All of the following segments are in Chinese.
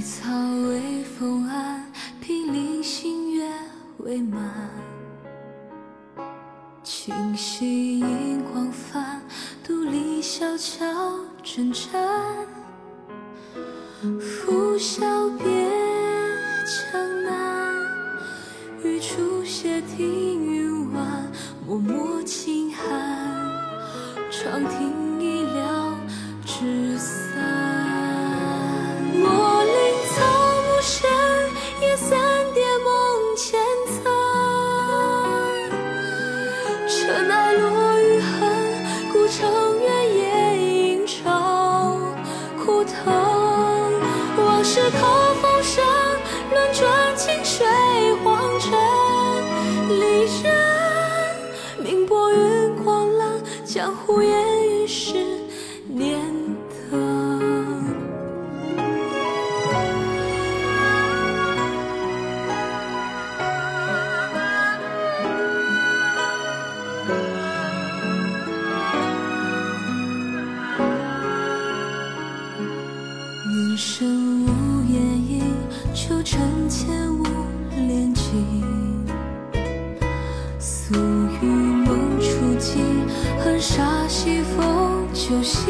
草微风岸，霹雳星月未满。清溪银光泛，独立小桥征战。拂晓别江南，玉出斜听云晚，脉脉轻寒，长亭已了纸云深无言，意，秋尘前无恋景。宿雨梦初惊，恨煞西风酒醒。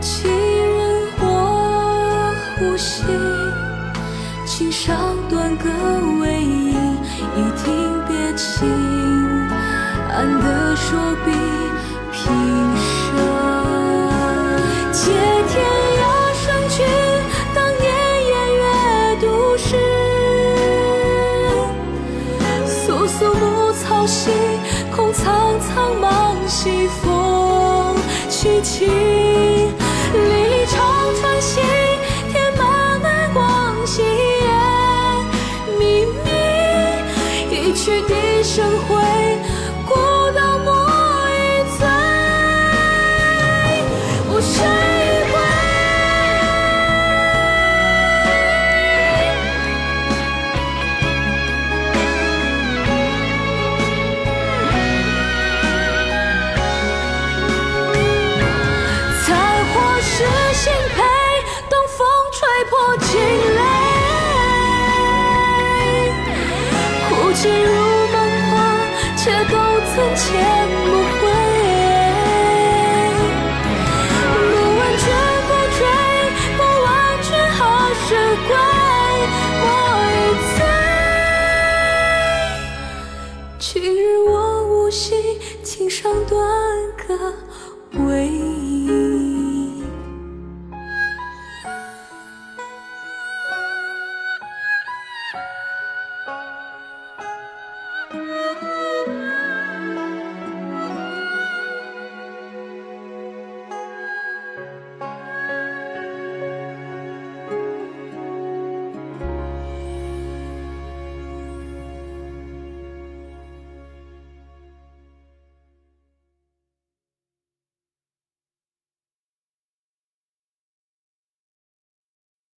几人我无心，琴上断歌为饮，一听别情，安得说比牧草稀，空苍苍茫西风凄凄。历历长川心，天满南光兮烟密密。一曲笛声回，心如梦幻，且都曾前